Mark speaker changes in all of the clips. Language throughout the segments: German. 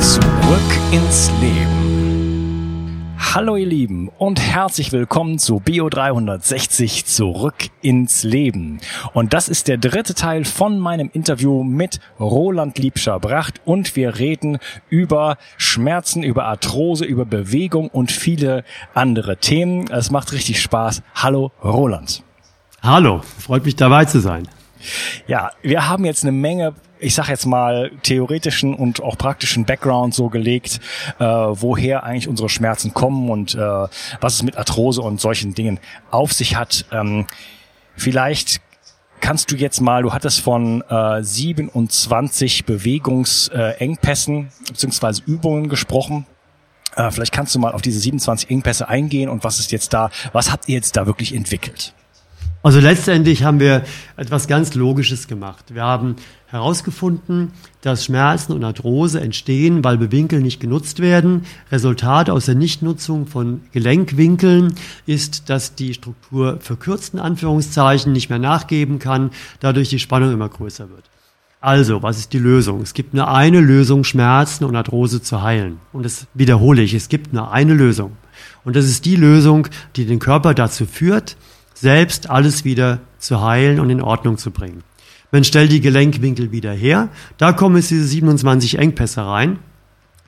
Speaker 1: Zurück ins Leben. Hallo ihr Lieben und herzlich willkommen zu Bio 360 Zurück ins Leben. Und das ist der dritte Teil von meinem Interview mit Roland Liebscher-Bracht und wir reden über Schmerzen, über Arthrose, über Bewegung und viele andere Themen. Es macht richtig Spaß. Hallo Roland.
Speaker 2: Hallo, freut mich dabei zu sein.
Speaker 1: Ja, wir haben jetzt eine Menge, ich sag jetzt mal, theoretischen und auch praktischen Background so gelegt, äh, woher eigentlich unsere Schmerzen kommen und äh, was es mit Arthrose und solchen Dingen auf sich hat. Ähm, vielleicht kannst du jetzt mal, du hattest von äh, 27 Bewegungsengpässen äh, bzw. Übungen gesprochen. Äh, vielleicht kannst du mal auf diese 27 Engpässe eingehen und was ist jetzt da, was habt ihr jetzt da wirklich entwickelt?
Speaker 2: Also letztendlich haben wir etwas ganz Logisches gemacht. Wir haben herausgefunden, dass Schmerzen und Arthrose entstehen, weil Bewinkel nicht genutzt werden. Resultat aus der Nichtnutzung von Gelenkwinkeln ist, dass die Struktur verkürzten Anführungszeichen nicht mehr nachgeben kann, dadurch die Spannung immer größer wird. Also, was ist die Lösung? Es gibt nur eine Lösung, Schmerzen und Arthrose zu heilen. Und das wiederhole ich, es gibt nur eine Lösung. Und das ist die Lösung, die den Körper dazu führt, selbst alles wieder zu heilen und in Ordnung zu bringen. Man stellt die Gelenkwinkel wieder her, da kommen jetzt diese 27 Engpässe rein.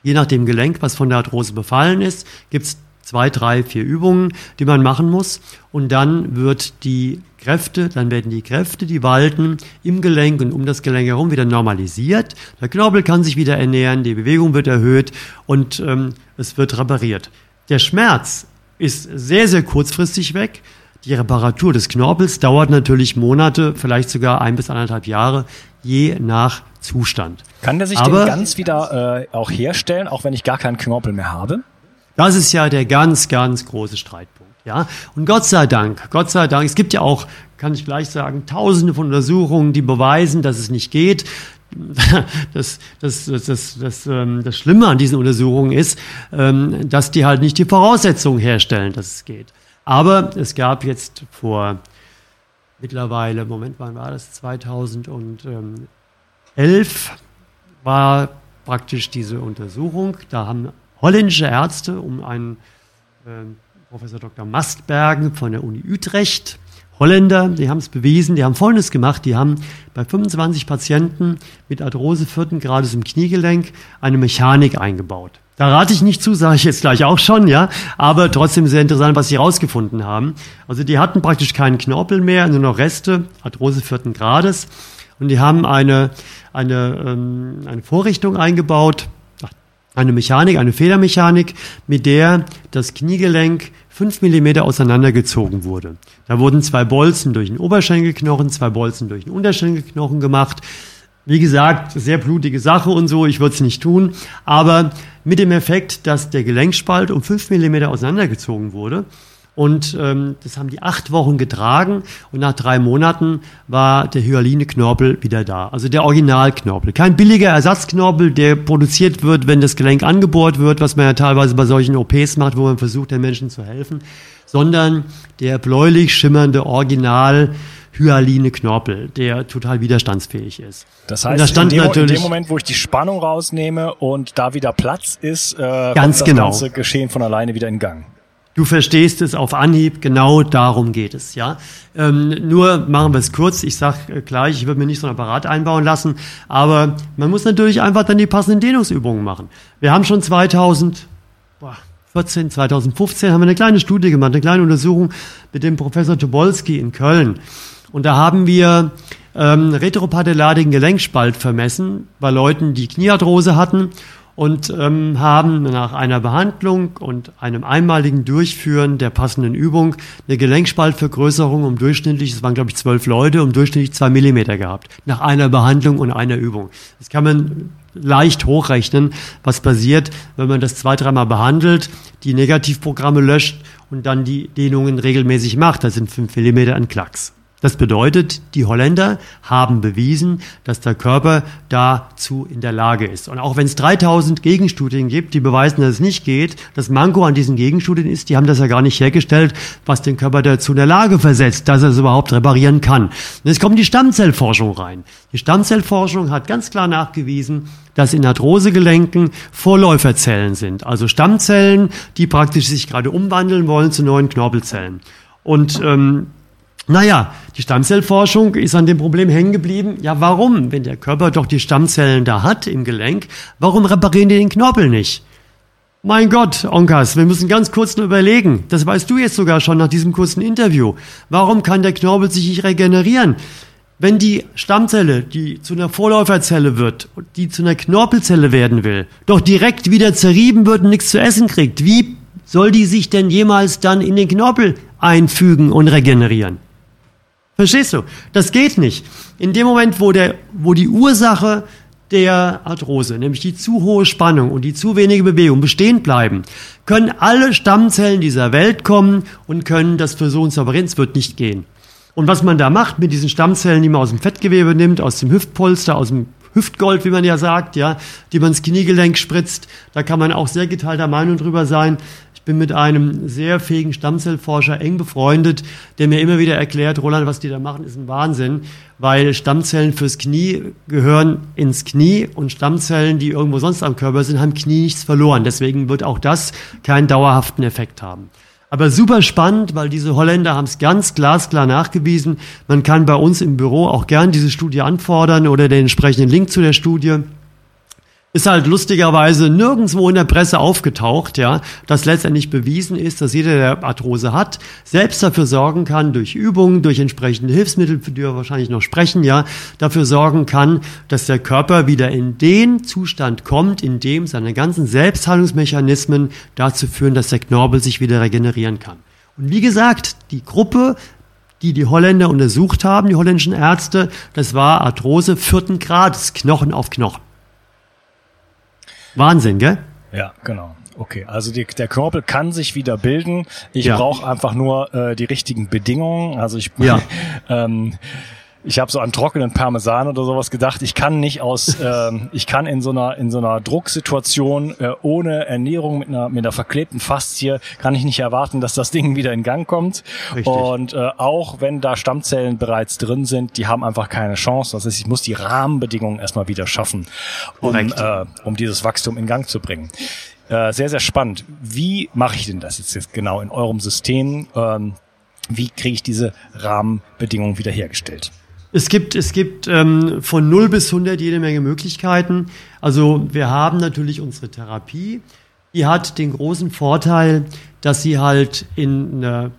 Speaker 2: Je nach dem Gelenk, was von der Arthrose befallen ist, gibt's zwei, drei, vier Übungen, die man machen muss. Und dann wird die Kräfte, dann werden die Kräfte, die walten, im Gelenk und um das Gelenk herum wieder normalisiert. Der Knorpel kann sich wieder ernähren, die Bewegung wird erhöht und ähm, es wird repariert. Der Schmerz ist sehr, sehr kurzfristig weg. Die Reparatur des Knorpels dauert natürlich Monate, vielleicht sogar ein bis anderthalb Jahre, je nach Zustand.
Speaker 1: Kann der sich Aber, denn ganz wieder äh, auch herstellen, auch wenn ich gar keinen Knorpel mehr habe?
Speaker 2: Das ist ja der ganz, ganz große Streitpunkt. Ja, und Gott sei Dank, Gott sei Dank, es gibt ja auch, kann ich gleich sagen, tausende von Untersuchungen, die beweisen, dass es nicht geht. Das, das, das, das, das, ähm, das Schlimme an diesen Untersuchungen ist, ähm, dass die halt nicht die Voraussetzungen herstellen, dass es geht. Aber es gab jetzt vor mittlerweile, Moment, wann war das? 2011 war praktisch diese Untersuchung. Da haben holländische Ärzte um einen äh, Professor Dr. Mastbergen von der Uni Utrecht, Holländer, die haben es bewiesen, die haben Folgendes gemacht, die haben bei 25 Patienten mit Arthrose vierten Grades im Kniegelenk eine Mechanik eingebaut. Da rate ich nicht zu, sage ich jetzt gleich auch schon, ja. Aber trotzdem sehr interessant, was sie herausgefunden haben. Also die hatten praktisch keinen Knorpel mehr, nur noch Reste, Arthrose vierten Grades. Und die haben eine, eine, ähm, eine Vorrichtung eingebaut, eine Mechanik, eine Federmechanik, mit der das Kniegelenk fünf Millimeter auseinandergezogen wurde. Da wurden zwei Bolzen durch den Oberschenkelknochen, zwei Bolzen durch den Unterschenkelknochen gemacht. Wie gesagt, sehr blutige Sache und so, ich würde es nicht tun, aber mit dem Effekt, dass der Gelenkspalt um fünf Millimeter auseinandergezogen wurde. Und ähm, das haben die acht Wochen getragen und nach drei Monaten war der Hyaline-Knorpel wieder da. Also der Originalknorpel. Kein billiger Ersatzknorpel, der produziert wird, wenn das Gelenk angebohrt wird, was man ja teilweise bei solchen OPs macht, wo man versucht, den Menschen zu helfen, sondern der bläulich schimmernde Original hyaline Knorpel, der total widerstandsfähig ist.
Speaker 1: Das heißt, da in, dem, in, dem, Moment, wo ich die Spannung rausnehme und da wieder Platz ist,
Speaker 2: äh, ganz das genau. ganze
Speaker 1: Geschehen von alleine wieder in Gang.
Speaker 2: Du verstehst es auf Anhieb, genau darum geht es, ja. Ähm, nur machen wir es kurz, ich sag äh, gleich, ich würde mir nicht so ein Apparat einbauen lassen, aber man muss natürlich einfach dann die passenden Dehnungsübungen machen. Wir haben schon 2014, 2015 haben wir eine kleine Studie gemacht, eine kleine Untersuchung mit dem Professor Tobolski in Köln. Und da haben wir ähm, retropatellardigen Gelenkspalt vermessen bei Leuten, die Kniearthrose hatten und ähm, haben nach einer Behandlung und einem einmaligen Durchführen der passenden Übung eine Gelenkspaltvergrößerung um durchschnittlich, es waren glaube ich zwölf Leute, um durchschnittlich zwei Millimeter gehabt. Nach einer Behandlung und einer Übung. Das kann man leicht hochrechnen, was passiert, wenn man das zwei, dreimal behandelt, die Negativprogramme löscht und dann die Dehnungen regelmäßig macht. Das sind fünf Millimeter an Klacks. Das bedeutet, die Holländer haben bewiesen, dass der Körper dazu in der Lage ist. Und auch wenn es 3000 Gegenstudien gibt, die beweisen, dass es nicht geht, das Manko an diesen Gegenstudien ist, die haben das ja gar nicht hergestellt, was den Körper dazu in der Lage versetzt, dass er es überhaupt reparieren kann. Und jetzt kommt die Stammzellforschung rein. Die Stammzellforschung hat ganz klar nachgewiesen, dass in Arthrosegelenken Vorläuferzellen sind, also Stammzellen, die praktisch sich gerade umwandeln wollen zu neuen Knorpelzellen. Und ähm, naja, die Stammzellforschung ist an dem Problem hängen geblieben. Ja, warum? Wenn der Körper doch die Stammzellen da hat im Gelenk, warum reparieren die den Knorpel nicht? Mein Gott, Onkas, wir müssen ganz kurz nur überlegen. Das weißt du jetzt sogar schon nach diesem kurzen Interview. Warum kann der Knorpel sich nicht regenerieren? Wenn die Stammzelle, die zu einer Vorläuferzelle wird, die zu einer Knorpelzelle werden will, doch direkt wieder zerrieben wird und nichts zu essen kriegt, wie soll die sich denn jemals dann in den Knorpel einfügen und regenerieren? Verstehst du? Das geht nicht. In dem Moment, wo, der, wo die Ursache der Arthrose, nämlich die zu hohe Spannung und die zu wenige Bewegung bestehen bleiben, können alle Stammzellen dieser Welt kommen und können das so und operieren. Es wird nicht gehen. Und was man da macht mit diesen Stammzellen, die man aus dem Fettgewebe nimmt, aus dem Hüftpolster, aus dem Hüftgold, wie man ja sagt, ja, die man ins Kniegelenk spritzt, da kann man auch sehr geteilter Meinung drüber sein bin mit einem sehr fähigen Stammzellforscher eng befreundet, der mir immer wieder erklärt, Roland, was die da machen, ist ein Wahnsinn, weil Stammzellen fürs Knie gehören ins Knie und Stammzellen, die irgendwo sonst am Körper sind, haben Knie nichts verloren. Deswegen wird auch das keinen dauerhaften Effekt haben. Aber super spannend, weil diese Holländer haben es ganz glasklar nachgewiesen. Man kann bei uns im Büro auch gern diese Studie anfordern oder den entsprechenden Link zu der Studie ist halt lustigerweise nirgendwo in der Presse aufgetaucht, ja, dass letztendlich bewiesen ist, dass jeder, der Arthrose hat, selbst dafür sorgen kann, durch Übungen, durch entsprechende Hilfsmittel, für die wir wahrscheinlich noch sprechen, ja, dafür sorgen kann, dass der Körper wieder in den Zustand kommt, in dem seine ganzen Selbstheilungsmechanismen dazu führen, dass der Knorpel sich wieder regenerieren kann. Und wie gesagt, die Gruppe die die Holländer untersucht haben, die holländischen Ärzte, das war Arthrose vierten Grades, Knochen auf Knochen. Wahnsinn, gell?
Speaker 1: Ja, genau. Okay, also die, der Knorpel kann sich wieder bilden. Ich ja. brauche einfach nur äh, die richtigen Bedingungen. Also ich ja. ähm, ich habe so an trockenen Parmesan oder sowas gedacht. Ich kann nicht aus, äh, ich kann in so einer in so einer Drucksituation äh, ohne Ernährung mit einer mit einer verklebten Faszie kann ich nicht erwarten, dass das Ding wieder in Gang kommt. Richtig. Und äh, auch wenn da Stammzellen bereits drin sind, die haben einfach keine Chance. Das heißt, ich muss die Rahmenbedingungen erstmal wieder schaffen, um äh, um dieses Wachstum in Gang zu bringen. Äh, sehr sehr spannend. Wie mache ich denn das jetzt, jetzt genau in eurem System? Ähm, wie kriege ich diese Rahmenbedingungen wiederhergestellt?
Speaker 2: Es gibt, es gibt ähm, von 0 bis 100 jede Menge Möglichkeiten. Also wir haben natürlich unsere Therapie. Die hat den großen Vorteil, dass sie halt in einer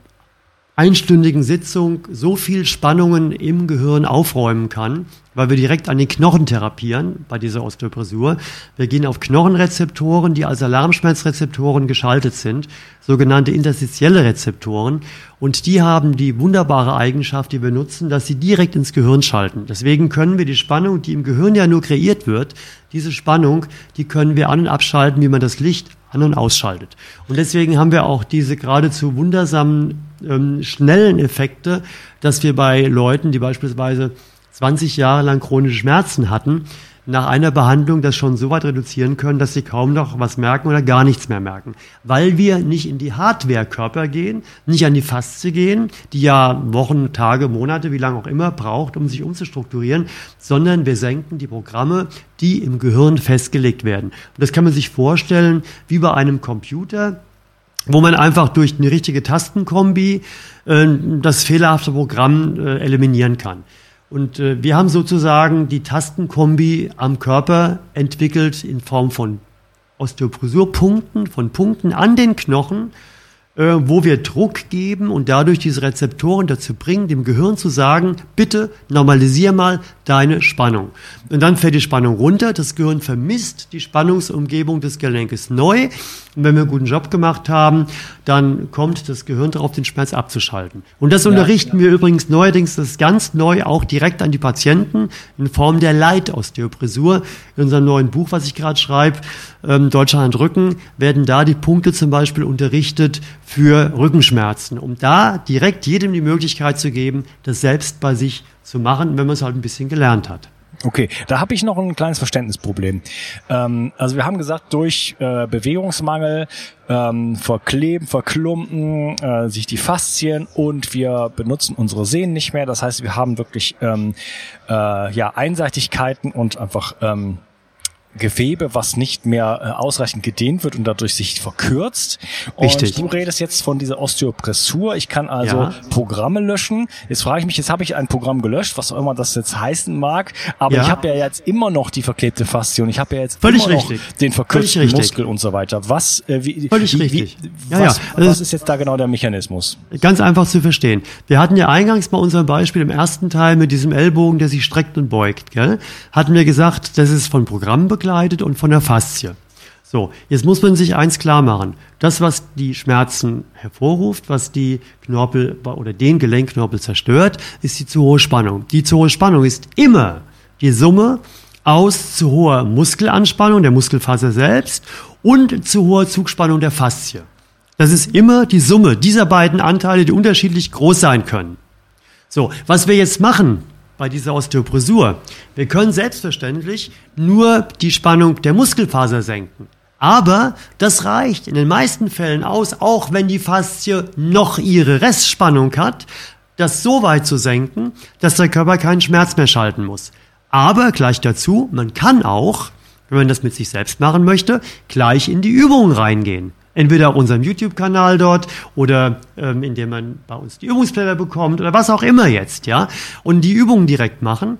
Speaker 2: einstündigen Sitzung so viel Spannungen im Gehirn aufräumen kann, weil wir direkt an den Knochen therapieren bei dieser Osteopressur. Wir gehen auf Knochenrezeptoren, die als Alarmschmerzrezeptoren geschaltet sind, sogenannte interstitielle Rezeptoren. Und die haben die wunderbare Eigenschaft, die wir nutzen, dass sie direkt ins Gehirn schalten. Deswegen können wir die Spannung, die im Gehirn ja nur kreiert wird, diese Spannung, die können wir an- und abschalten, wie man das Licht an- und ausschaltet. Und deswegen haben wir auch diese geradezu wundersamen, ähm, schnellen Effekte, dass wir bei Leuten, die beispielsweise 20 Jahre lang chronische Schmerzen hatten, nach einer Behandlung das schon so weit reduzieren können, dass sie kaum noch was merken oder gar nichts mehr merken. Weil wir nicht in die Hardware-Körper gehen, nicht an die Faszie gehen, die ja Wochen, Tage, Monate, wie lange auch immer braucht, um sich umzustrukturieren, sondern wir senken die Programme, die im Gehirn festgelegt werden. Und das kann man sich vorstellen wie bei einem Computer, wo man einfach durch eine richtige Tastenkombi äh, das fehlerhafte Programm äh, eliminieren kann. Und äh, wir haben sozusagen die Tastenkombi am Körper entwickelt in Form von Osteoposurpunkten, von Punkten an den Knochen, äh, wo wir Druck geben und dadurch diese Rezeptoren dazu bringen, dem Gehirn zu sagen, bitte normalisier mal deine Spannung. Und dann fällt die Spannung runter, das Gehirn vermisst die Spannungsumgebung des Gelenkes neu. Und wenn wir einen guten Job gemacht haben, dann kommt das Gehirn darauf, den Schmerz abzuschalten. Und das ja, unterrichten ja. wir übrigens neuerdings, das ist ganz neu, auch direkt an die Patienten in Form der Leitosteopressur. In unserem neuen Buch, was ich gerade schreibe, ähm, Deutschland Rücken, werden da die Punkte zum Beispiel unterrichtet für Rückenschmerzen, um da direkt jedem die Möglichkeit zu geben, das selbst bei sich zu machen, wenn man es halt ein bisschen gelernt hat.
Speaker 1: Okay, da habe ich noch ein kleines Verständnisproblem. Ähm, also wir haben gesagt, durch äh, Bewegungsmangel ähm, verkleben, verklumpen äh, sich die Faszien und wir benutzen unsere Sehnen nicht mehr. Das heißt, wir haben wirklich ähm, äh, ja Einseitigkeiten und einfach ähm, Gewebe, was nicht mehr äh, ausreichend gedehnt wird und dadurch sich verkürzt.
Speaker 2: Richtig.
Speaker 1: Und du redest jetzt von dieser Osteopressur. Ich kann also ja. Programme löschen. Jetzt frage ich mich, jetzt habe ich ein Programm gelöscht, was auch immer das jetzt heißen mag, aber ja. ich habe ja jetzt immer noch die verklebte Faszie und ich habe ja jetzt
Speaker 2: Völlig
Speaker 1: immer
Speaker 2: richtig.
Speaker 1: noch den verkürzten Muskel und so weiter. Was, äh, wie,
Speaker 2: Völlig
Speaker 1: wie,
Speaker 2: richtig.
Speaker 1: Wie, ja, was, ja. was ist jetzt da genau der Mechanismus?
Speaker 2: Ganz einfach zu verstehen. Wir hatten ja eingangs bei unserem Beispiel im ersten Teil mit diesem Ellbogen, der sich streckt und beugt, gell? hatten wir gesagt, das ist von Programmen begleitet und von der Faszie. So, jetzt muss man sich eins klar machen. Das, was die Schmerzen hervorruft, was die Knorpel oder den Gelenkknorpel zerstört, ist die zu hohe Spannung. Die zu hohe Spannung ist immer die Summe aus zu hoher Muskelanspannung der Muskelfaser selbst und zu hoher Zugspannung der Faszie. Das ist immer die Summe dieser beiden Anteile, die unterschiedlich groß sein können. So, was wir jetzt machen, bei dieser Osteopressur. Wir können selbstverständlich nur die Spannung der Muskelfaser senken. Aber das reicht in den meisten Fällen aus, auch wenn die Faszie noch ihre Restspannung hat, das so weit zu senken, dass der Körper keinen Schmerz mehr schalten muss. Aber gleich dazu, man kann auch, wenn man das mit sich selbst machen möchte, gleich in die Übung reingehen. Entweder auf unserem YouTube-Kanal dort oder ähm, indem man bei uns die Übungsblätter bekommt oder was auch immer jetzt, ja. Und die Übungen direkt machen.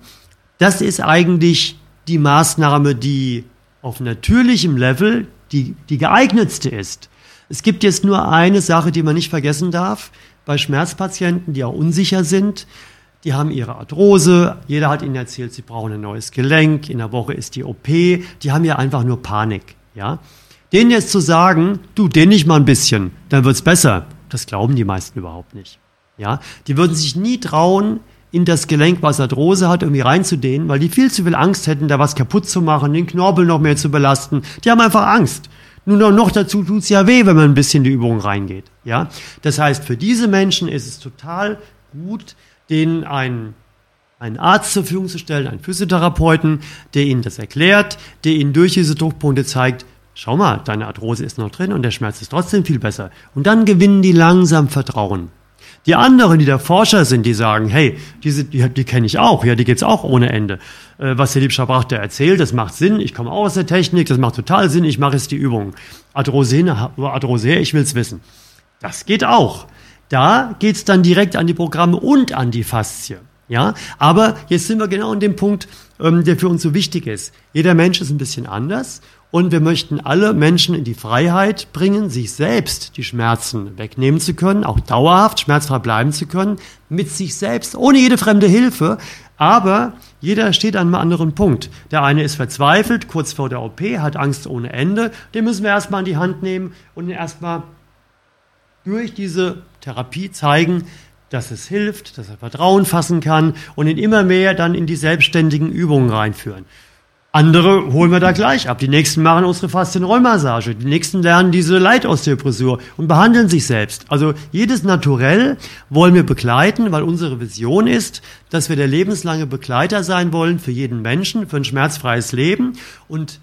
Speaker 2: Das ist eigentlich die Maßnahme, die auf natürlichem Level die, die geeignetste ist. Es gibt jetzt nur eine Sache, die man nicht vergessen darf. Bei Schmerzpatienten, die auch unsicher sind, die haben ihre Arthrose, jeder hat ihnen erzählt, sie brauchen ein neues Gelenk, in der Woche ist die OP, die haben ja einfach nur Panik, ja. Denen jetzt zu sagen, du, den nicht mal ein bisschen, dann wird's besser, das glauben die meisten überhaupt nicht. Ja, die würden sich nie trauen, in das Gelenk, was Arthrose hat, irgendwie reinzudehnen, weil die viel zu viel Angst hätten, da was kaputt zu machen, den Knorpel noch mehr zu belasten. Die haben einfach Angst. Nun noch dazu tut's ja weh, wenn man ein bisschen in die Übung reingeht. Ja, das heißt, für diese Menschen ist es total gut, denen einen einen Arzt zur Verfügung zu stellen, einen Physiotherapeuten, der ihnen das erklärt, der ihnen durch diese Druckpunkte zeigt, schau mal, deine Arthrose ist noch drin und der Schmerz ist trotzdem viel besser. Und dann gewinnen die langsam Vertrauen. Die anderen, die der Forscher sind, die sagen, hey, diese, die, die kenne ich auch, ja, die geht's auch ohne Ende. Äh, was der Liebschabrach da erzählt, das macht Sinn, ich komme auch aus der Technik, das macht total Sinn, ich mache jetzt die Übung. Arthrose Arthrose ich will's wissen. Das geht auch. Da geht's dann direkt an die Programme und an die Faszie. Ja, aber jetzt sind wir genau an dem Punkt, ähm, der für uns so wichtig ist. Jeder Mensch ist ein bisschen anders und wir möchten alle Menschen in die Freiheit bringen, sich selbst die Schmerzen wegnehmen zu können, auch dauerhaft schmerzfrei bleiben zu können, mit sich selbst, ohne jede fremde Hilfe. Aber jeder steht an einem anderen Punkt. Der eine ist verzweifelt, kurz vor der OP, hat Angst ohne Ende. Den müssen wir erstmal in die Hand nehmen und erstmal durch diese Therapie zeigen, dass es hilft, dass er Vertrauen fassen kann und ihn immer mehr dann in die selbstständigen Übungen reinführen. Andere holen wir da gleich ab. Die nächsten machen unsere Faszienrollmassage. Die nächsten lernen diese Leitosteopressur und behandeln sich selbst. Also jedes Naturell wollen wir begleiten, weil unsere Vision ist, dass wir der lebenslange Begleiter sein wollen für jeden Menschen, für ein schmerzfreies Leben und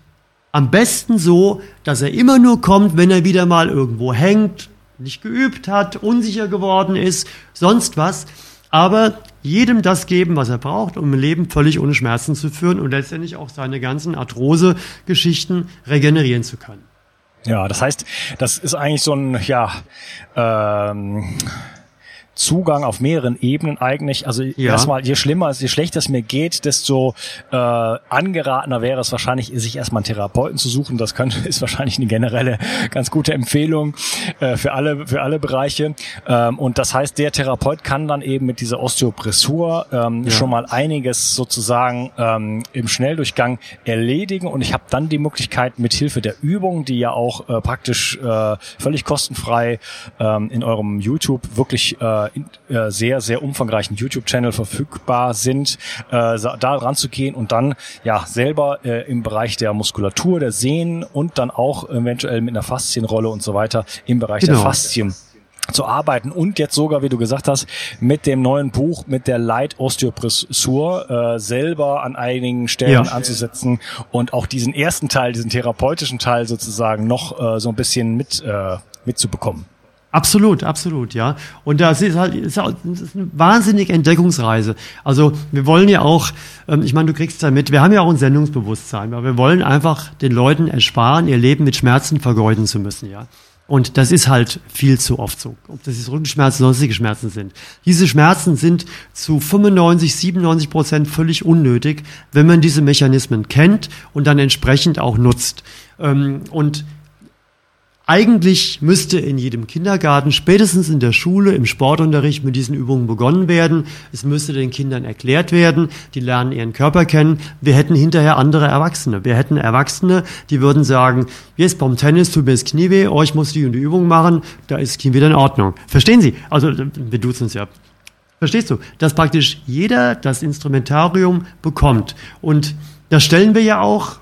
Speaker 2: am besten so, dass er immer nur kommt, wenn er wieder mal irgendwo hängt, nicht geübt hat, unsicher geworden ist, sonst was aber jedem das geben, was er braucht, um ein Leben völlig ohne Schmerzen zu führen und letztendlich auch seine ganzen Arthrose-Geschichten regenerieren zu können.
Speaker 1: Ja, das heißt, das ist eigentlich so ein, ja, ähm, Zugang auf mehreren Ebenen eigentlich. Also ja. erstmal, je schlimmer, je schlechter es mir geht, desto äh, angeratener wäre es wahrscheinlich, sich erstmal einen Therapeuten zu suchen. Das kann, ist wahrscheinlich eine generelle ganz gute Empfehlung äh, für alle für alle Bereiche. Ähm, und das heißt, der Therapeut kann dann eben mit dieser Osteopressur ähm, ja. schon mal einiges sozusagen ähm, im Schnelldurchgang erledigen. Und ich habe dann die Möglichkeit, mit Hilfe der Übung, die ja auch äh, praktisch äh, völlig kostenfrei ähm, in eurem YouTube wirklich äh, in, äh, sehr, sehr umfangreichen YouTube-Channel verfügbar sind, äh, da ranzugehen und dann ja selber äh, im Bereich der Muskulatur, der Sehnen und dann auch eventuell mit einer Faszienrolle und so weiter im Bereich genau. der Faszien zu arbeiten und jetzt sogar, wie du gesagt hast, mit dem neuen Buch, mit der Light Osteopressur äh, selber an einigen Stellen ja. anzusetzen und auch diesen ersten Teil, diesen therapeutischen Teil sozusagen noch äh, so ein bisschen mit äh, mitzubekommen.
Speaker 2: Absolut, absolut, ja. Und das ist halt ist eine wahnsinnige Entdeckungsreise. Also wir wollen ja auch, ähm, ich meine, du kriegst da mit, wir haben ja auch ein Sendungsbewusstsein, aber wir wollen einfach den Leuten ersparen, ihr Leben mit Schmerzen vergeuden zu müssen, ja. Und das ist halt viel zu oft so. Ob das jetzt Rückenschmerzen, sonstige Schmerzen sind. Diese Schmerzen sind zu 95, 97 Prozent völlig unnötig, wenn man diese Mechanismen kennt und dann entsprechend auch nutzt. Ähm, und eigentlich müsste in jedem Kindergarten, spätestens in der Schule, im Sportunterricht mit diesen Übungen begonnen werden. Es müsste den Kindern erklärt werden. Die lernen ihren Körper kennen. Wir hätten hinterher andere Erwachsene. Wir hätten Erwachsene, die würden sagen, jetzt beim Tennis tut mir das Knie weh, oh, ich muss die und die Übung machen, da ist das Knie wieder in Ordnung. Verstehen Sie? Also, wir duzen uns ja. Verstehst du? Dass praktisch jeder das Instrumentarium bekommt. Und das stellen wir ja auch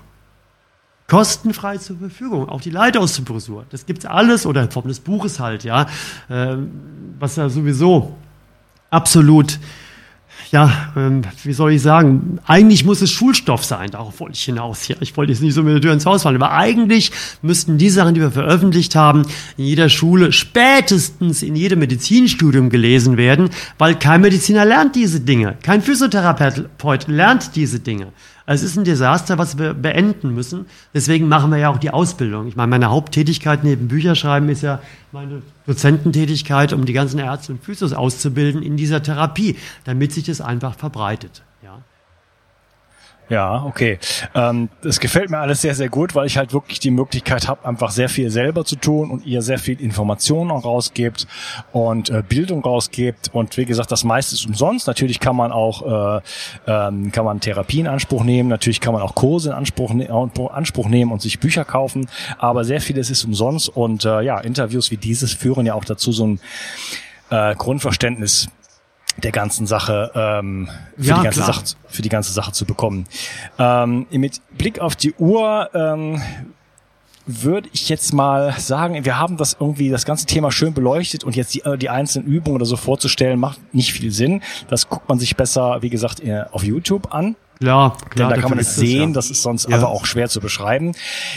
Speaker 2: kostenfrei zur Verfügung. Auch die Leitauszubresur. Das gibt's alles oder in Form des Buches halt, ja. Ähm, was ja sowieso absolut, ja, ähm, wie soll ich sagen, eigentlich muss es Schulstoff sein. Darauf wollte ich hinaus. Ja, ich wollte jetzt nicht so mit der Tür ins Haus fallen, aber eigentlich müssten die Sachen, die wir veröffentlicht haben, in jeder Schule, spätestens in jedem Medizinstudium gelesen werden, weil kein Mediziner lernt diese Dinge. Kein Physiotherapeut lernt diese Dinge. Also es ist ein Desaster, was wir beenden müssen. Deswegen machen wir ja auch die Ausbildung. Ich meine, meine Haupttätigkeit neben Bücherschreiben ist ja meine Dozententätigkeit, um die ganzen Ärzte und Physios auszubilden in dieser Therapie, damit sich das einfach verbreitet.
Speaker 1: Ja, okay. Ähm, das gefällt mir alles sehr, sehr gut, weil ich halt wirklich die Möglichkeit habe, einfach sehr viel selber zu tun und ihr sehr viel Informationen auch rausgebt und äh, Bildung rausgebt. Und wie gesagt, das meiste ist umsonst. Natürlich kann man auch äh, ähm, kann man Therapie in Anspruch nehmen, natürlich kann man auch Kurse in Anspruch, ne Anspruch nehmen und sich Bücher kaufen, aber sehr vieles ist umsonst und äh, ja, Interviews wie dieses führen ja auch dazu, so ein äh, Grundverständnis der ganzen Sache ähm, für ja, die ganze klar. Sache für die ganze Sache zu bekommen. Ähm, mit Blick auf die Uhr ähm, würde ich jetzt mal sagen, wir haben das irgendwie das ganze Thema schön beleuchtet und jetzt die, äh, die einzelnen Übungen oder so vorzustellen macht nicht viel Sinn. Das guckt man sich besser, wie gesagt, äh, auf YouTube an.
Speaker 2: Klar,
Speaker 1: klar. Denn da kann man es sehen, ja. das ist sonst ja. aber auch schwer zu beschreiben.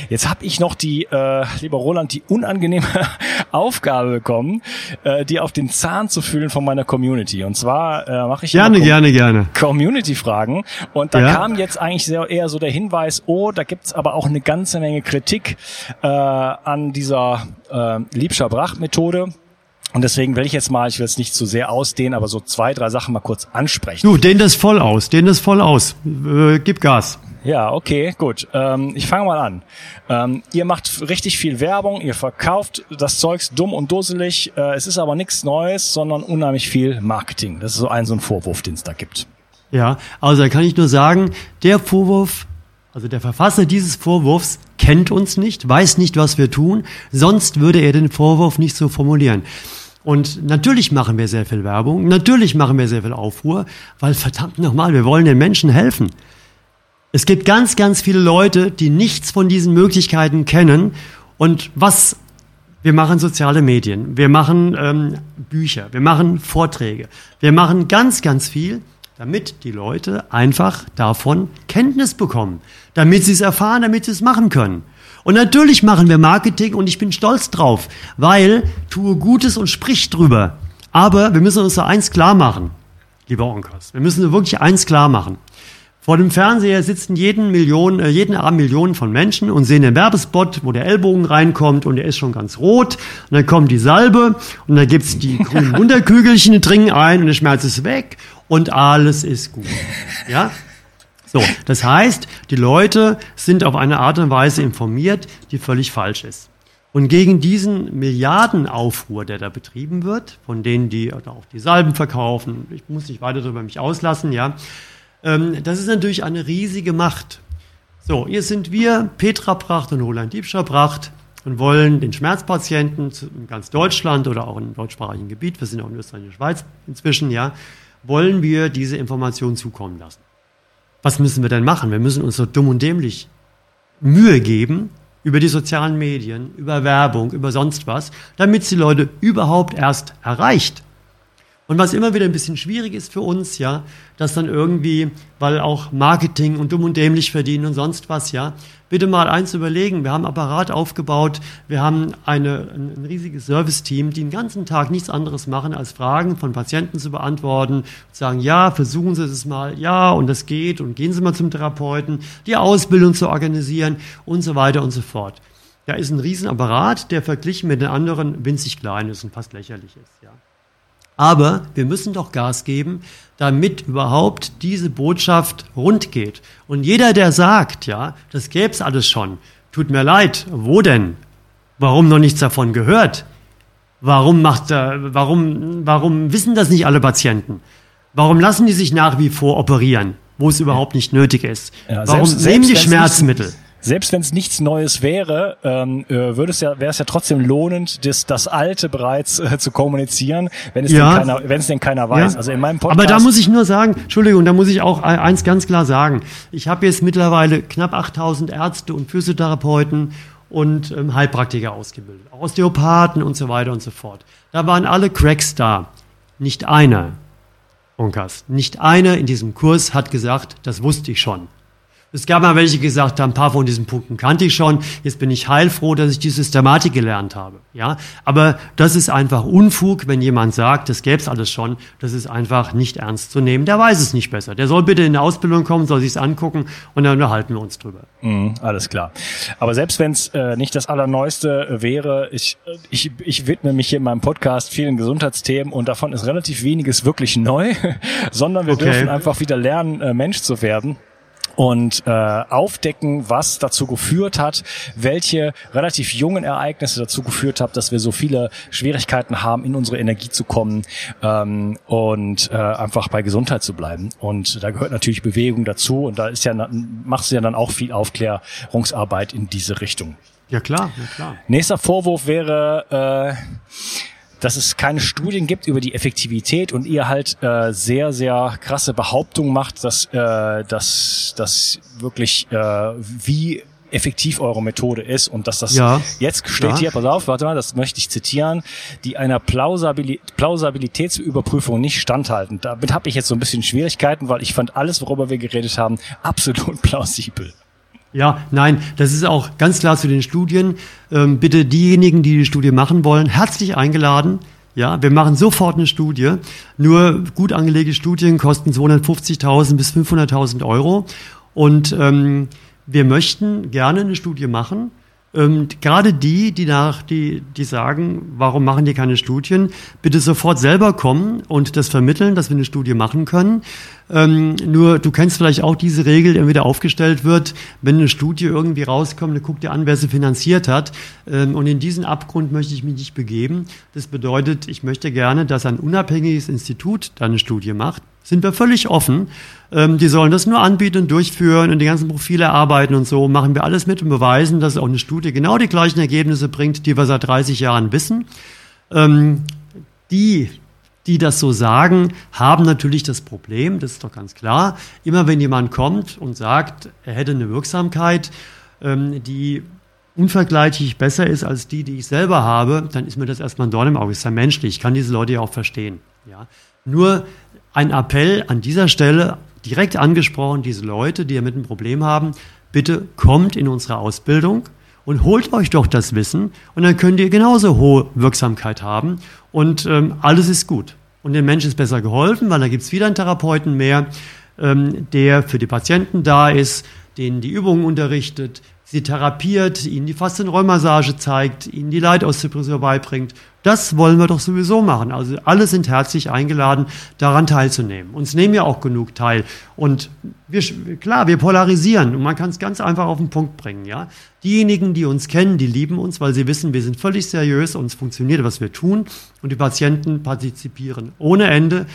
Speaker 1: Jetzt habe ich noch die, äh, lieber Roland, die unangenehme Aufgabe bekommen, äh, die auf den Zahn zu fühlen von meiner Community. Und zwar äh, mache ich
Speaker 2: gerne, gerne, gerne
Speaker 1: Community-Fragen. Und da ja. kam jetzt eigentlich sehr, eher so der Hinweis, oh, da gibt's aber auch eine ganze Menge Kritik äh, an dieser äh, Liebscher-Brach-Methode. Und deswegen will ich jetzt mal, ich will es nicht zu sehr ausdehnen, aber so zwei, drei Sachen mal kurz ansprechen.
Speaker 2: Du, dehn das voll aus, dehn das voll aus. Äh, gib Gas.
Speaker 1: Ja, okay, gut. Ähm, ich fange mal an. Ähm, ihr macht richtig viel Werbung, ihr verkauft das Zeugs dumm und dusselig. Äh, es ist aber nichts Neues, sondern unheimlich viel Marketing. Das ist so ein so ein Vorwurf, den es da gibt.
Speaker 2: Ja, also da kann ich nur sagen, der Vorwurf, also der Verfasser dieses Vorwurfs kennt uns nicht, weiß nicht, was wir tun, sonst würde er den Vorwurf nicht so formulieren. Und natürlich machen wir sehr viel Werbung, natürlich machen wir sehr viel Aufruhr, weil verdammt nochmal, wir wollen den Menschen helfen. Es gibt ganz, ganz viele Leute, die nichts von diesen Möglichkeiten kennen. Und was wir machen soziale Medien, wir machen ähm, Bücher, wir machen Vorträge, wir machen ganz, ganz viel, damit die Leute einfach davon Kenntnis bekommen, damit sie es erfahren, damit sie es machen können. Und natürlich machen wir Marketing und ich bin stolz drauf, weil tue Gutes und sprich drüber. Aber wir müssen uns da eins klar machen, lieber Onkos. Wir müssen wirklich eins klar machen. Vor dem Fernseher sitzen jeden, Million, äh, jeden Abend Millionen von Menschen und sehen den Werbespot, wo der Ellbogen reinkommt und der ist schon ganz rot. Und dann kommt die Salbe und dann gibt's die grünen Wunderkügelchen, die dringen ein und der Schmerz ist weg und alles ist gut. Ja? So, das heißt, die Leute sind auf eine Art und Weise informiert, die völlig falsch ist. Und gegen diesen Milliardenaufruhr, der da betrieben wird, von denen, die auch die Salben verkaufen, ich muss nicht weiter darüber mich auslassen, ja, ähm, das ist natürlich eine riesige Macht. So, hier sind wir, Petra Pracht und Roland Diebscher Pracht, und wollen den Schmerzpatienten in ganz Deutschland oder auch im deutschsprachigen Gebiet, wir sind auch in Österreich und der Schweiz inzwischen, ja, wollen wir diese Informationen zukommen lassen. Was müssen wir denn machen? Wir müssen uns so dumm und dämlich Mühe geben, über die sozialen Medien, über Werbung, über sonst was, damit sie Leute überhaupt erst erreicht. Und was immer wieder ein bisschen schwierig ist für uns, ja, dass dann irgendwie, weil auch Marketing und dumm und dämlich verdienen und sonst was, ja, bitte mal eins überlegen. Wir haben Apparat aufgebaut, wir haben eine, ein, riesiges Serviceteam, die den ganzen Tag nichts anderes machen, als Fragen von Patienten zu beantworten, sagen, ja, versuchen Sie es mal, ja, und das geht, und gehen Sie mal zum Therapeuten, die Ausbildung zu organisieren und so weiter und so fort. Da ist ein Riesenapparat, der verglichen mit den anderen winzig klein ist und fast lächerlich ist, ja. Aber wir müssen doch Gas geben, damit überhaupt diese Botschaft rund geht. Und jeder, der sagt, ja, das gäb's alles schon, tut mir leid, wo denn? Warum noch nichts davon gehört? Warum macht, äh, warum, warum wissen das nicht alle Patienten? Warum lassen die sich nach wie vor operieren, wo es überhaupt nicht nötig ist? Ja, warum selbst, nehmen die Schmerzmittel?
Speaker 1: Selbst wenn es nichts Neues wäre, ähm, äh, würde es ja, wäre es ja trotzdem lohnend, das, das Alte bereits äh, zu kommunizieren, wenn es ja. denn keiner, wenn es denn keiner weiß.
Speaker 2: Ja. Also in meinem Podcast. Aber da muss ich nur sagen, Entschuldigung, da muss ich auch eins ganz klar sagen. Ich habe jetzt mittlerweile knapp 8000 Ärzte und Physiotherapeuten und ähm, Heilpraktiker ausgebildet, Osteopathen und so weiter und so fort. Da waren alle Cracks da. Nicht einer, Unkas, nicht einer in diesem Kurs hat gesagt, das wusste ich schon. Es gab mal welche, die gesagt haben, ein paar von diesen Punkten kannte ich schon. Jetzt bin ich heilfroh, dass ich die Systematik gelernt habe. Ja, aber das ist einfach Unfug, wenn jemand sagt, das gäbe es alles schon. Das ist einfach nicht ernst zu nehmen. Der weiß es nicht besser. Der soll bitte in eine Ausbildung kommen, soll sich's angucken und dann unterhalten wir uns drüber.
Speaker 1: Mm, alles klar. Aber selbst wenn es äh, nicht das Allerneueste wäre, ich, ich, ich widme mich hier in meinem Podcast vielen Gesundheitsthemen und davon ist relativ weniges wirklich neu, sondern wir okay. dürfen einfach wieder lernen, äh, Mensch zu werden und äh, aufdecken, was dazu geführt hat, welche relativ jungen Ereignisse dazu geführt hat, dass wir so viele Schwierigkeiten haben, in unsere Energie zu kommen ähm, und äh, einfach bei Gesundheit zu bleiben. Und da gehört natürlich Bewegung dazu und da ist ja machst du ja dann auch viel Aufklärungsarbeit in diese Richtung.
Speaker 2: Ja klar, ja klar.
Speaker 1: Nächster Vorwurf wäre äh, dass es keine Studien gibt über die Effektivität und ihr halt äh, sehr, sehr krasse Behauptungen macht, dass, äh, dass, dass wirklich äh, wie effektiv eure Methode ist und dass das ja. jetzt steht ja. hier, pass auf, warte mal, das möchte ich zitieren, die einer Plausabil Plausibilitätsüberprüfung nicht standhalten. Damit habe ich jetzt so ein bisschen Schwierigkeiten, weil ich fand alles, worüber wir geredet haben, absolut plausibel.
Speaker 2: Ja, nein, das ist auch ganz klar zu den Studien. Ähm, bitte diejenigen, die die Studie machen wollen, herzlich eingeladen. Ja, wir machen sofort eine Studie. Nur gut angelegte Studien kosten 250.000 bis 500.000 Euro. Und ähm, wir möchten gerne eine Studie machen. Ähm, gerade die, die nach, die, die sagen, warum machen die keine Studien, bitte sofort selber kommen und das vermitteln, dass wir eine Studie machen können. Ähm, nur du kennst vielleicht auch diese Regel, die immer wieder aufgestellt wird, wenn eine Studie irgendwie rauskommt, dann guck dir an, wer sie finanziert hat. Ähm, und in diesen Abgrund möchte ich mich nicht begeben. Das bedeutet, ich möchte gerne, dass ein unabhängiges Institut da eine Studie macht. Sind wir völlig offen. Ähm, die sollen das nur anbieten durchführen und die ganzen Profile erarbeiten und so. Machen wir alles mit und beweisen, dass auch eine Studie genau die gleichen Ergebnisse bringt, die wir seit 30 Jahren wissen. Ähm, die die das so sagen, haben natürlich das Problem, das ist doch ganz klar. Immer wenn jemand kommt und sagt, er hätte eine Wirksamkeit, ähm, die unvergleichlich besser ist als die, die ich selber habe, dann ist mir das erstmal ein Dorn im Auge. Ist ja menschlich. Ich kann diese Leute ja auch verstehen. Ja. Nur ein Appell an dieser Stelle, direkt angesprochen, diese Leute, die ja mit einem Problem haben, bitte kommt in unsere Ausbildung und holt euch doch das Wissen und dann könnt ihr genauso hohe Wirksamkeit haben und ähm, alles ist gut. Und dem Menschen ist besser geholfen, weil da gibt's wieder einen Therapeuten mehr. ähm, der für die Patienten da ist, denen die Übungen unterrichtet, sie therapiert, ihnen die Faszienrollmassage zeigt, ihnen die Leitauszippressur beibringt. Das wollen wir doch sowieso machen. Also alle sind herzlich eingeladen, daran teilzunehmen. Uns nehmen ja auch genug teil. Und wir, klar, wir polarisieren und man kann es ganz einfach auf den Punkt bringen. Ja, diejenigen, die uns kennen, die lieben uns, weil sie wissen, wir sind völlig seriös, uns funktioniert, was wir tun. Und die Patienten partizipieren ohne Ende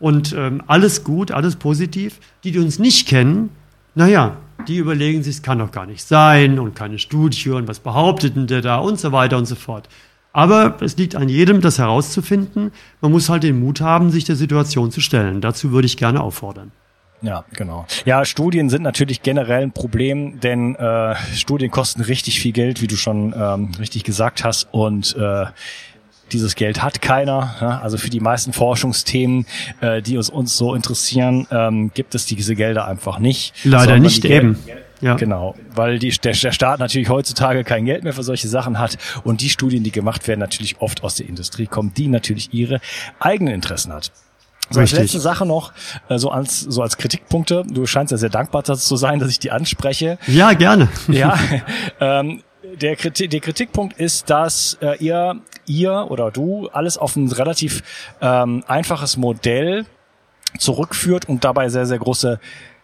Speaker 2: und ähm, alles gut, alles positiv. Die, die uns nicht kennen, naja, die überlegen sich, es kann doch gar nicht sein und keine Studie und was behauptet denn der da und so weiter und so fort. Aber es liegt an jedem, das herauszufinden. Man muss halt den Mut haben, sich der Situation zu stellen. Dazu würde ich gerne auffordern.
Speaker 1: Ja, genau. Ja, Studien sind natürlich generell ein Problem, denn äh, Studien kosten richtig viel Geld, wie du schon ähm, richtig gesagt hast. Und äh, dieses Geld hat keiner. Ja? Also für die meisten Forschungsthemen, äh, die uns, uns so interessieren, ähm, gibt es diese Gelder einfach nicht.
Speaker 2: Leider nicht eben.
Speaker 1: Ja. Genau, weil die, der, der Staat natürlich heutzutage kein Geld mehr für solche Sachen hat und die Studien, die gemacht werden, natürlich oft aus der Industrie kommen, die natürlich ihre eigenen Interessen hat. So, als letzte Sache noch, äh, so als, so als Kritikpunkte. Du scheinst ja sehr dankbar zu sein, dass ich die anspreche.
Speaker 2: Ja, gerne.
Speaker 1: Ja, ähm, der, Kritik, der Kritikpunkt ist, dass äh, ihr, ihr oder du alles auf ein relativ ähm, einfaches Modell zurückführt und dabei sehr, sehr große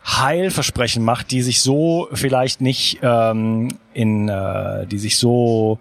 Speaker 1: Heilversprechen macht, die sich so vielleicht nicht ähm, in, äh, die sich so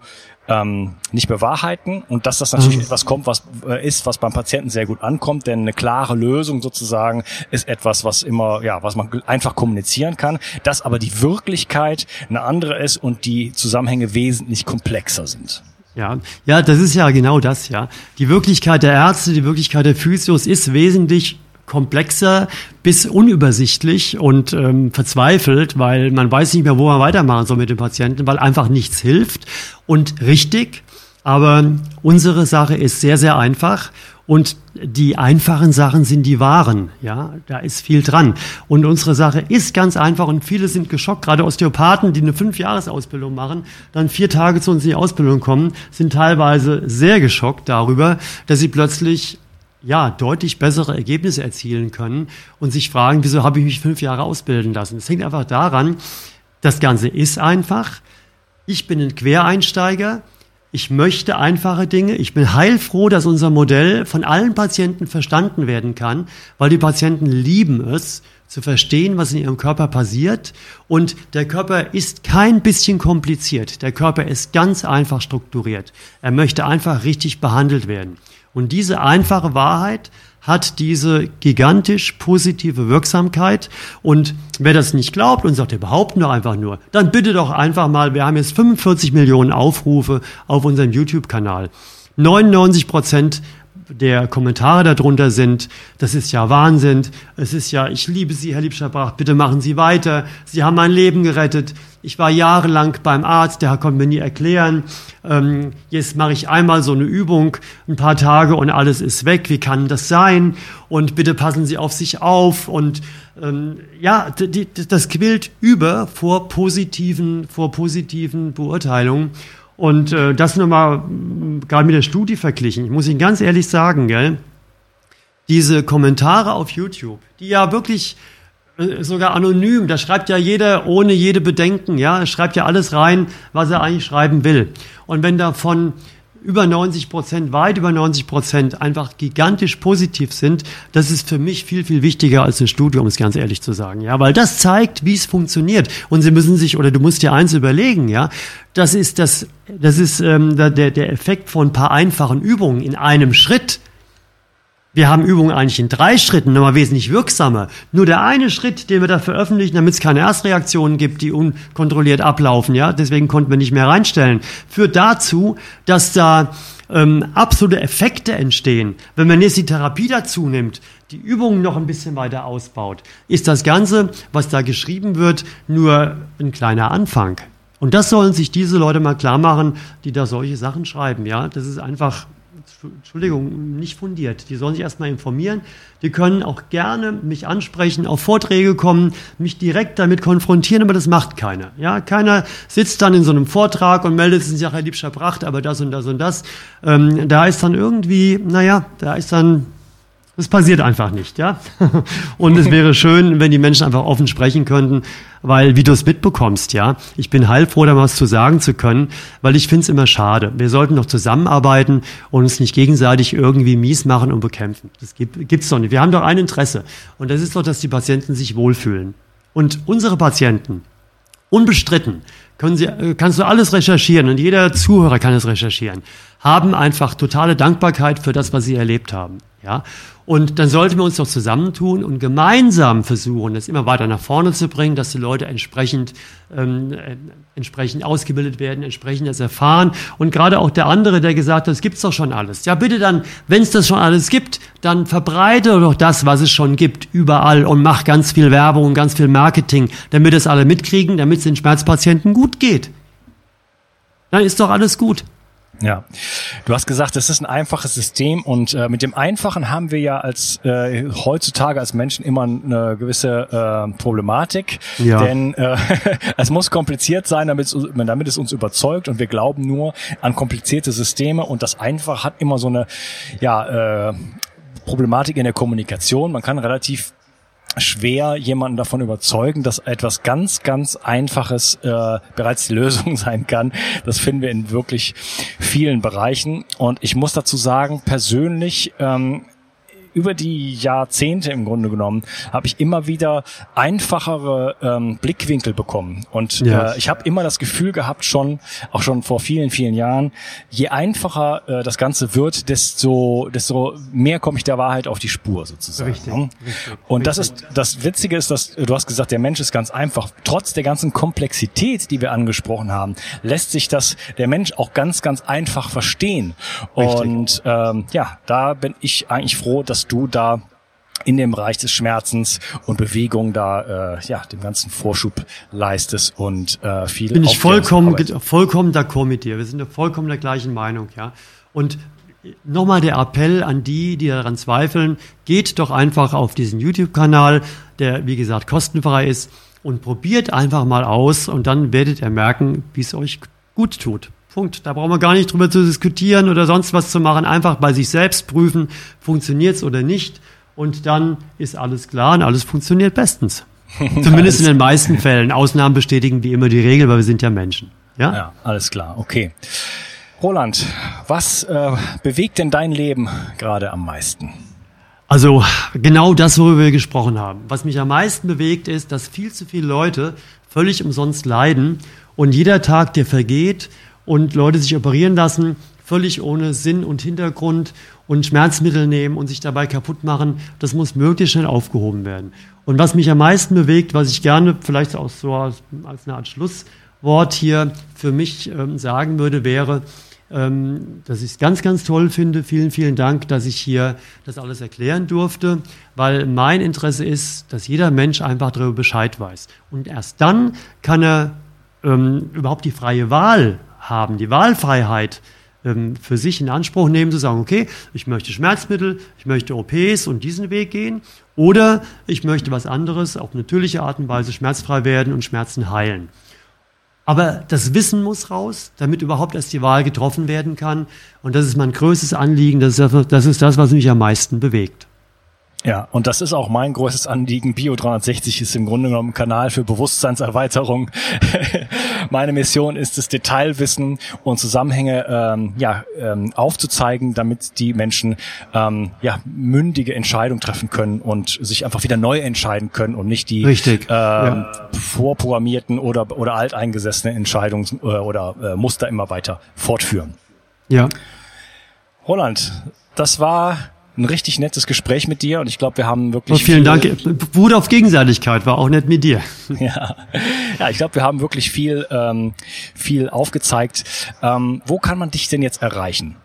Speaker 1: ähm, nicht bewahrheiten und dass das natürlich mhm. etwas kommt, was äh, ist, was beim Patienten sehr gut ankommt, denn eine klare Lösung sozusagen ist etwas, was immer, ja, was man einfach kommunizieren kann, dass aber die Wirklichkeit eine andere ist und die Zusammenhänge wesentlich komplexer sind.
Speaker 2: Ja, ja, das ist ja genau das, ja. Die Wirklichkeit der Ärzte, die Wirklichkeit der Physios ist wesentlich komplexer bis unübersichtlich und ähm, verzweifelt, weil man weiß nicht mehr, wo man weitermachen soll mit dem Patienten, weil einfach nichts hilft und richtig. Aber unsere Sache ist sehr, sehr einfach und die einfachen Sachen sind die wahren. Ja, da ist viel dran. Und unsere Sache ist ganz einfach und viele sind geschockt. Gerade Osteopathen, die eine Fünfjahresausbildung machen, dann vier Tage zu uns in die Ausbildung kommen, sind teilweise sehr geschockt darüber, dass sie plötzlich ja, deutlich bessere Ergebnisse erzielen können und sich fragen, wieso habe ich mich fünf Jahre ausbilden lassen? Es hängt einfach daran, das Ganze ist einfach. Ich bin ein Quereinsteiger. Ich möchte einfache Dinge. Ich bin heilfroh, dass unser Modell von allen Patienten verstanden werden kann, weil die Patienten lieben es, zu verstehen, was in ihrem Körper passiert. Und der Körper ist kein bisschen kompliziert. Der Körper ist ganz einfach strukturiert. Er möchte einfach richtig behandelt werden. Und diese einfache Wahrheit hat diese gigantisch positive Wirksamkeit. Und wer das nicht glaubt und sagt, wir behaupten doch einfach nur, dann bitte doch einfach mal, wir haben jetzt 45 Millionen Aufrufe auf unserem YouTube-Kanal. 99 Prozent der Kommentare darunter sind, das ist ja Wahnsinn, es ist ja, ich liebe Sie, Herr Liebscher-Bracht, bitte machen Sie weiter, Sie haben mein Leben gerettet, ich war jahrelang beim Arzt, der konnte mir nie erklären, ähm, jetzt mache ich einmal so eine Übung, ein paar Tage und alles ist weg, wie kann das sein? Und bitte passen Sie auf sich auf. Und ähm, ja, die, das quillt über vor positiven, vor positiven Beurteilungen. Und äh, das nochmal gerade mit der Studie verglichen. Ich muss Ihnen ganz ehrlich sagen, gell, diese Kommentare auf YouTube, die ja wirklich äh, sogar anonym, da schreibt ja jeder ohne jede Bedenken, ja, schreibt ja alles rein, was er eigentlich schreiben will. Und wenn davon über 90 Prozent, weit über 90 Prozent einfach gigantisch positiv sind, das ist für mich viel, viel wichtiger als ein Studium, um es ganz ehrlich zu sagen. Ja, weil das zeigt, wie es funktioniert. Und Sie müssen sich, oder du musst dir eins überlegen, ja, das ist das, das ist ähm, der, der Effekt von ein paar einfachen Übungen in einem Schritt. Wir haben Übungen eigentlich in drei Schritten, nochmal wesentlich wirksamer. Nur der eine Schritt, den wir da veröffentlichen, damit es keine Erstreaktionen gibt, die unkontrolliert ablaufen, ja, deswegen konnten wir nicht mehr reinstellen, führt dazu, dass da ähm, absolute Effekte entstehen. Wenn man jetzt die Therapie dazu nimmt, die Übungen noch ein bisschen weiter ausbaut, ist das Ganze, was da geschrieben wird, nur ein kleiner Anfang. Und das sollen sich diese Leute mal klar machen, die da solche Sachen schreiben. Ja, das ist einfach Entschuldigung, nicht fundiert. Die sollen sich erstmal informieren. Die können auch gerne mich ansprechen, auf Vorträge kommen, mich direkt damit konfrontieren, aber das macht keiner. Ja, keiner sitzt dann in so einem Vortrag und meldet sich, Herr Liebscher Bracht, aber das und das und das. Ähm, da ist dann irgendwie, naja, da ist dann Das passiert einfach nicht, ja. Und es wäre schön, wenn die Menschen einfach offen sprechen könnten, weil, wie du es mitbekommst, ja, ich bin heilfroh, da was zu sagen zu können, weil ich finde es immer schade. Wir sollten doch zusammenarbeiten und uns nicht gegenseitig irgendwie mies machen und bekämpfen. Das gibt es doch nicht. Wir haben doch ein Interesse. Und das ist doch, dass die Patienten sich wohlfühlen. Und unsere Patienten, unbestritten, können Sie, äh, kannst du alles recherchieren und jeder Zuhörer kann es recherchieren, haben einfach totale Dankbarkeit für das, was sie erlebt haben. Ja? Und dann sollten wir uns doch zusammentun und gemeinsam versuchen, das immer weiter nach vorne zu bringen, dass die Leute entsprechend, ähm, äh, entsprechend ausgebildet werden, entsprechend das erfahren. Und gerade auch der andere, der gesagt hat, es gibt's doch schon alles. Ja, bitte dann, wenn es das schon alles gibt, dann verbreite doch das, was es schon gibt, überall und mach ganz viel Werbung und ganz viel Marketing, damit es alle mitkriegen, damit es den Schmerzpatienten gut geht. Dann ist doch alles gut.
Speaker 1: Ja, du hast gesagt, es ist ein einfaches System und äh, mit dem Einfachen haben wir ja als äh, heutzutage als Menschen immer eine gewisse äh, Problematik, ja. denn äh, es muss kompliziert sein, damit es, damit es uns überzeugt und wir glauben nur an komplizierte Systeme und das Einfach hat immer so eine ja äh, Problematik in der Kommunikation. Man kann relativ schwer jemanden davon überzeugen, dass etwas ganz, ganz Einfaches äh, bereits die Lösung sein kann. Das finden wir in wirklich vielen Bereichen. Und ich muss dazu sagen, persönlich ähm, über die Jahrzehnte im Grunde genommen habe ich immer wieder einfachere ähm, Blickwinkel bekommen. Und ja. äh, ich habe immer das Gefühl gehabt, schon, auch schon vor vielen, vielen Jahren, je einfacher äh, das Ganze wird, desto, desto mehr komme ich der Wahrheit auf die Spur sozusagen. Richtig, richtig Und das ist, das Witzige ist, dass du hast gesagt, der Mensch ist ganz einfach. Trotz der ganzen Komplexität, die wir angesprochen haben, lässt sich das der Mensch auch ganz, ganz einfach verstehen. Richtig. Und ähm, ja, da bin ich eigentlich froh, dass du da in dem Bereich des Schmerzens und Bewegung da äh, ja dem ganzen Vorschub leistest und äh, viel
Speaker 2: bin ich vollkommen vollkommen d'accord mit dir. Wir sind vollkommen der gleichen Meinung ja. Und nochmal der Appell an die die daran zweifeln. Geht doch einfach auf diesen YouTube Kanal der wie gesagt kostenfrei ist und probiert einfach mal aus und dann werdet ihr merken wie es euch gut tut Punkt. Da brauchen wir gar nicht drüber zu diskutieren oder sonst was zu machen. Einfach bei sich selbst prüfen, funktioniert es oder nicht. Und dann ist alles klar und alles funktioniert bestens. Zumindest in den meisten Fällen. Ausnahmen bestätigen wie immer die Regel, weil wir sind ja Menschen. Ja, ja
Speaker 1: alles klar. Okay. Roland, was äh, bewegt denn dein Leben gerade am meisten?
Speaker 2: Also genau das, worüber wir gesprochen haben. Was mich am meisten bewegt, ist, dass viel zu viele Leute völlig umsonst leiden und jeder Tag, der vergeht und Leute sich operieren lassen, völlig ohne Sinn und Hintergrund und Schmerzmittel nehmen und sich dabei kaputt machen, das muss möglichst schnell aufgehoben werden. Und was mich am meisten bewegt, was ich gerne vielleicht auch so als, als eine Art Schlusswort hier für mich ähm, sagen würde, wäre, ähm, dass ich es ganz, ganz toll finde. Vielen, vielen Dank, dass ich hier das alles erklären durfte, weil mein Interesse ist, dass jeder Mensch einfach darüber Bescheid weiß. Und erst dann kann er ähm, überhaupt die freie Wahl haben, die Wahlfreiheit ähm, für sich in Anspruch nehmen, zu sagen, okay, ich möchte Schmerzmittel, ich möchte OPs und diesen Weg gehen, oder ich möchte was anderes, auf natürliche Art und Weise schmerzfrei werden und Schmerzen heilen. Aber das Wissen muss raus, damit überhaupt erst die Wahl getroffen werden kann. Und das ist mein größtes Anliegen, das ist das, das, ist das was mich am meisten bewegt.
Speaker 1: Ja, und das ist auch mein größtes Anliegen. Bio 360 ist im Grunde genommen ein Kanal für Bewusstseinserweiterung. Meine Mission ist es, Detailwissen und Zusammenhänge ähm, ja, ähm, aufzuzeigen, damit die Menschen ähm, ja, mündige Entscheidungen treffen können und sich einfach wieder neu entscheiden können und nicht die
Speaker 2: Richtig,
Speaker 1: ähm, ja. vorprogrammierten oder, oder alteingesessenen Entscheidungen äh, oder äh, Muster immer weiter fortführen.
Speaker 2: Ja.
Speaker 1: Roland, das war ein richtig nettes Gespräch mit dir und ich glaube, wir haben wirklich.
Speaker 2: Oh, vielen Dank. Wurde auf Gegenseitigkeit, war auch nett mit dir.
Speaker 1: Ja, ja ich glaube, wir haben wirklich viel, ähm, viel aufgezeigt. Ähm, wo kann man dich denn jetzt erreichen?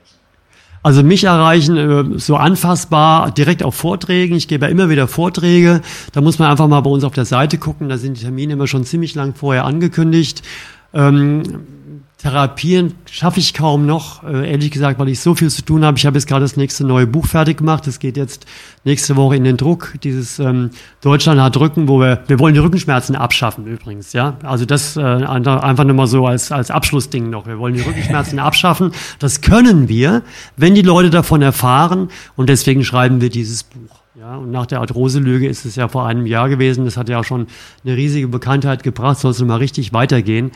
Speaker 2: Also mich erreichen äh, so anfassbar direkt auf Vorträgen. Ich gebe ja immer wieder Vorträge. Da muss man einfach mal bei uns auf der Seite gucken. Da sind die Termine immer schon ziemlich lang vorher angekündigt. Ähm, Therapien schaffe ich kaum noch, äh, ehrlich gesagt, weil ich so viel zu tun habe. Ich habe jetzt gerade das nächste neue Buch fertig gemacht. Das geht jetzt nächste Woche in den Druck. Dieses ähm, Deutschland hat Rücken, wo wir, wir wollen die Rückenschmerzen abschaffen übrigens, ja. Also das äh, einfach nur mal so als, als Abschlussding noch. Wir wollen die Rückenschmerzen abschaffen. Das können wir, wenn die Leute davon erfahren. Und deswegen schreiben wir dieses Buch. Ja, und nach der Arthrose-Lüge ist es ja vor einem Jahr gewesen. Das hat ja auch schon eine riesige Bekanntheit gebracht. Soll es mal richtig weitergehen.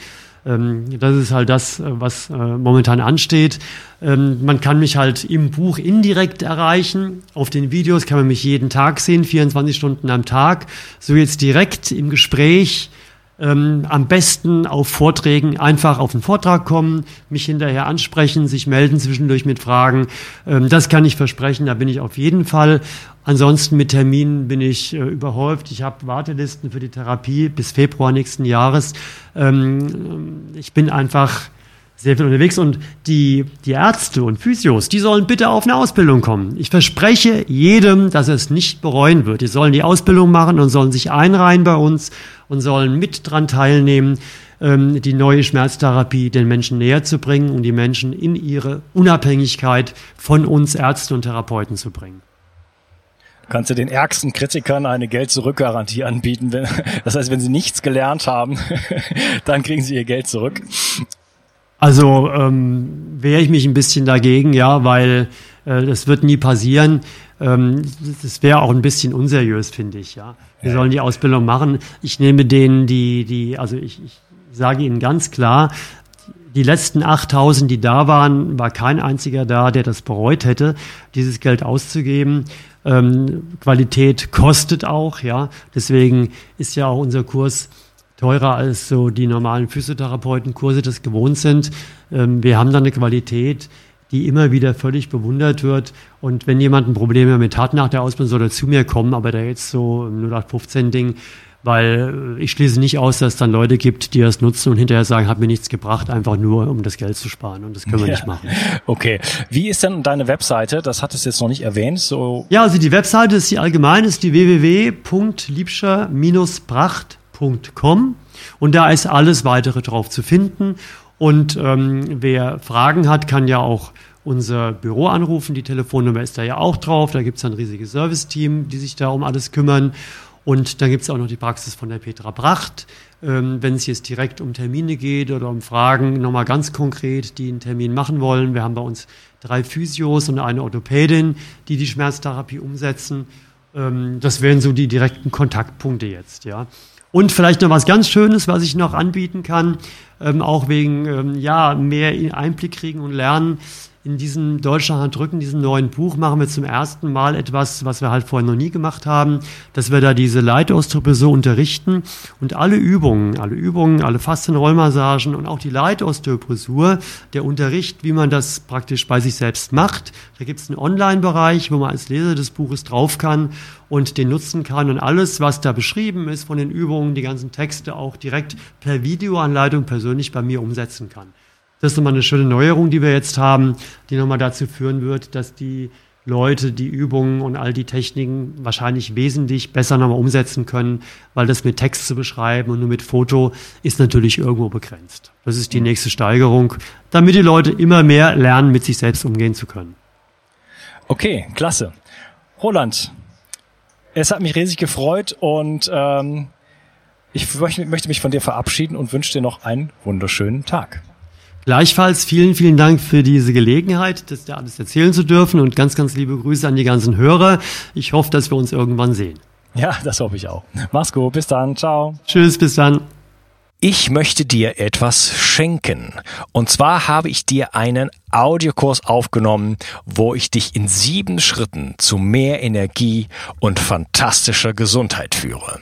Speaker 2: Ähm, das ist halt das, äh, was äh, momentan ansteht. Ähm, man kann mich halt im Buch indirekt erreichen. Auf den Videos kann man mich jeden Tag sehen, 24 Stunden am Tag. So jetzt direkt im Gespräch. Ähm, am besten auf Vorträgen einfach auf den Vortrag kommen, mich hinterher ansprechen, sich melden zwischendurch mit Fragen. Ähm, das kann ich versprechen, da bin ich auf jeden Fall. Ansonsten mit Terminen bin ich äh, überhäuft. Ich habe Wartelisten für die Therapie bis Februar nächsten Jahres. Ähm, ich bin einfach sehr viel unterwegs und die, die Ärzte und Physios, die sollen bitte auf eine Ausbildung kommen. Ich verspreche jedem, dass er es nicht bereuen wird. Die sollen die Ausbildung machen und sollen sich einreihen bei uns und sollen mit dran teilnehmen, ähm, die neue Schmerztherapie den Menschen näher zu bringen und die Menschen in ihre Unabhängigkeit von uns Ärzten und Therapeuten zu bringen
Speaker 1: kannst du den ärgsten Kritikern eine Geld-Zurück-Garantie anbieten. Das heißt, wenn sie nichts gelernt haben, dann kriegen sie ihr Geld zurück.
Speaker 2: Also ähm, wehre ich mich ein bisschen dagegen, ja, weil äh, das wird nie passieren. Ähm, das wäre auch ein bisschen unseriös, finde ich, ja. Wir sollen die Ausbildung machen. Ich nehme denen, die, die, also ich, ich sage Ihnen ganz klar, die letzten 8000, die da waren, war kein einziger da, der das bereut hätte, dieses Geld auszugeben. Ähm, Qualität kostet auch, ja. Deswegen ist ja auch unser Kurs teurer als so die normalen Physiotherapeutenkurse das gewohnt sind. Ähm, wir haben da eine Qualität, die immer wieder völlig bewundert wird. Und wenn jemand ein Problem damit hat nach der Ausbildung, soll er zu mir kommen, aber da jetzt so ein 0815-Ding, weil ich schließe nicht aus, dass es dann Leute gibt, die das nutzen und hinterher sagen, hat mir nichts gebracht, einfach nur, um das Geld zu sparen. Und das können wir ja. nicht machen.
Speaker 1: Okay. Wie ist denn deine Webseite? Das hattest du jetzt noch nicht erwähnt. So
Speaker 2: ja, also die Webseite ist die allgemein, ist die www.liebscher-pracht.com und da ist alles weitere drauf zu finden. Und ähm, wer Fragen hat, kann ja auch unser Büro anrufen. Die Telefonnummer ist da ja auch drauf. Da gibt es ein riesiges Service-Team, die sich da um alles kümmern. Und dann gibt es auch noch die Praxis von der Petra Bracht. Ähm, Wenn es jetzt direkt um Termine geht oder um Fragen, nochmal ganz konkret, die einen Termin machen wollen. Wir haben bei uns drei Physios und eine Orthopädin, die die Schmerztherapie umsetzen. Ähm, das wären so die direkten Kontaktpunkte jetzt, ja. Und vielleicht noch was ganz Schönes, was ich noch anbieten kann, ähm, auch wegen ähm, ja mehr Einblick kriegen und lernen in diesem Deutschland drücken, diesem neuen Buch, machen wir zum ersten Mal etwas, was wir halt vorher noch nie gemacht haben, dass wir da diese Leitausdrücke so unterrichten und alle Übungen, alle Übungen, alle Faszienrollmassagen und auch die Leitosteopressur, der Unterricht, wie man das praktisch bei sich selbst macht. Da gibt es einen Online-Bereich, wo man als Leser des Buches drauf kann und den nutzen kann und alles, was da beschrieben ist von den Übungen, die ganzen Texte auch direkt per Videoanleitung persönlich bei mir umsetzen kann. Das ist nochmal eine schöne Neuerung, die wir jetzt haben, die nochmal dazu führen wird, dass die Leute die Übungen und all die Techniken wahrscheinlich wesentlich besser nochmal umsetzen können, weil das mit Text zu beschreiben und nur mit Foto ist natürlich irgendwo begrenzt. Das ist die mhm. nächste Steigerung, damit die Leute immer mehr lernen, mit sich selbst umgehen zu können.
Speaker 1: Okay, klasse. Roland, es hat mich riesig gefreut und ähm, ich möchte mich von dir verabschieden und wünsche dir noch einen wunderschönen Tag.
Speaker 2: Gleichfalls vielen, vielen Dank für diese Gelegenheit, das da alles erzählen zu dürfen und ganz, ganz liebe Grüße an die ganzen Hörer. Ich hoffe, dass wir uns irgendwann sehen.
Speaker 1: Ja, das hoffe ich auch. Mach's gut, bis dann, ciao.
Speaker 2: Tschüss, bis dann.
Speaker 1: Ich möchte dir etwas schenken. Und zwar habe ich dir einen Audiokurs aufgenommen, wo ich dich in sieben Schritten zu mehr Energie und fantastischer Gesundheit führe.